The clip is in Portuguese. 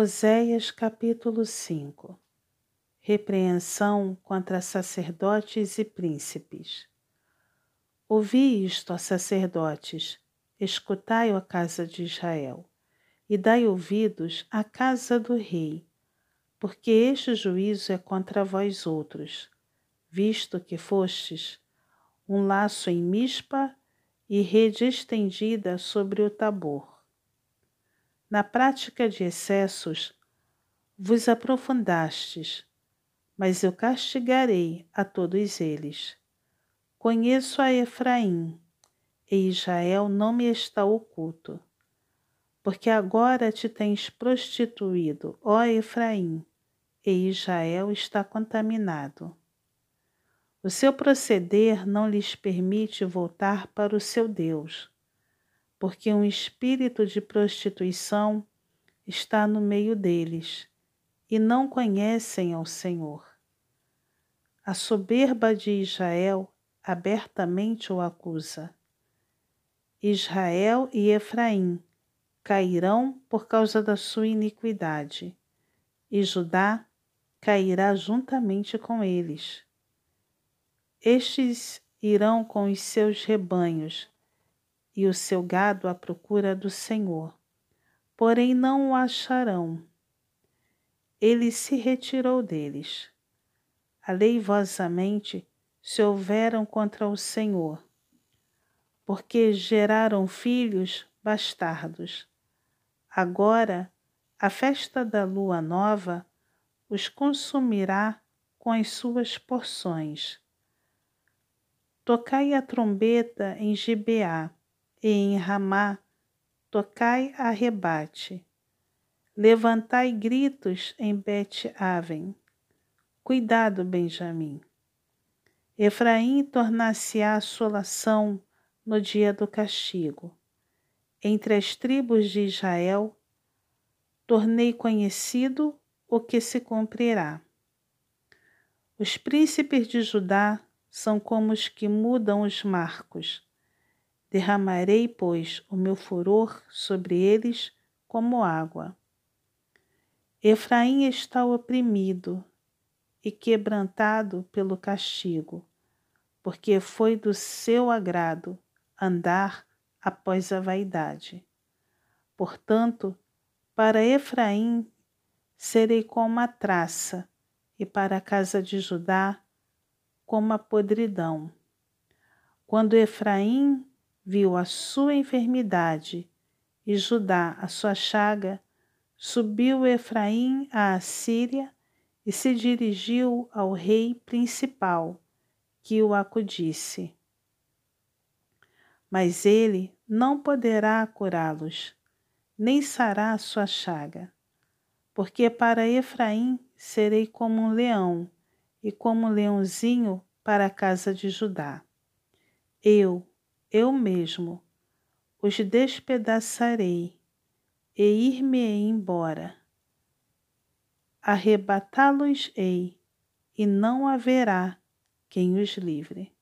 Oséias capítulo 5 Repreensão contra sacerdotes e príncipes. Ouvi isto, ó sacerdotes, escutai, ó casa de Israel, e dai ouvidos à casa do rei, porque este juízo é contra vós outros, visto que fostes um laço em mispa e rede estendida sobre o Tabor na prática de excessos, vos aprofundastes, mas eu castigarei a todos eles. Conheço a Efraim, e Israel não me está oculto. Porque agora te tens prostituído, ó Efraim, e Israel está contaminado. O seu proceder não lhes permite voltar para o seu Deus porque um espírito de prostituição está no meio deles e não conhecem ao Senhor. A soberba de Israel abertamente o acusa. Israel e Efraim cairão por causa da sua iniquidade, e Judá cairá juntamente com eles. Estes irão com os seus rebanhos e o seu gado à procura do Senhor, porém não o acharão. Ele se retirou deles. Aleivosamente se houveram contra o Senhor, porque geraram filhos bastardos. Agora a festa da lua nova os consumirá com as suas porções. Tocai a trombeta em Gibeá, e em Ramá tocai a rebate. Levantai gritos em Bet-Aven. Cuidado, Benjamim. Efraim tornar-se-á assolação no dia do castigo. Entre as tribos de Israel, tornei conhecido o que se cumprirá. Os príncipes de Judá são como os que mudam os marcos Derramarei, pois, o meu furor sobre eles como água. Efraim está oprimido e quebrantado pelo castigo, porque foi do seu agrado andar após a vaidade. Portanto, para Efraim serei como a traça, e para a casa de Judá como a podridão. Quando Efraim viu a sua enfermidade e Judá a sua chaga, subiu Efraim à Assíria e se dirigiu ao rei principal, que o acudisse. Mas ele não poderá curá-los, nem sará a sua chaga, porque para Efraim serei como um leão, e como um leãozinho para a casa de Judá. Eu, eu mesmo os despedaçarei e ir-me-ei embora. Arrebatá-los-ei, e não haverá quem os livre.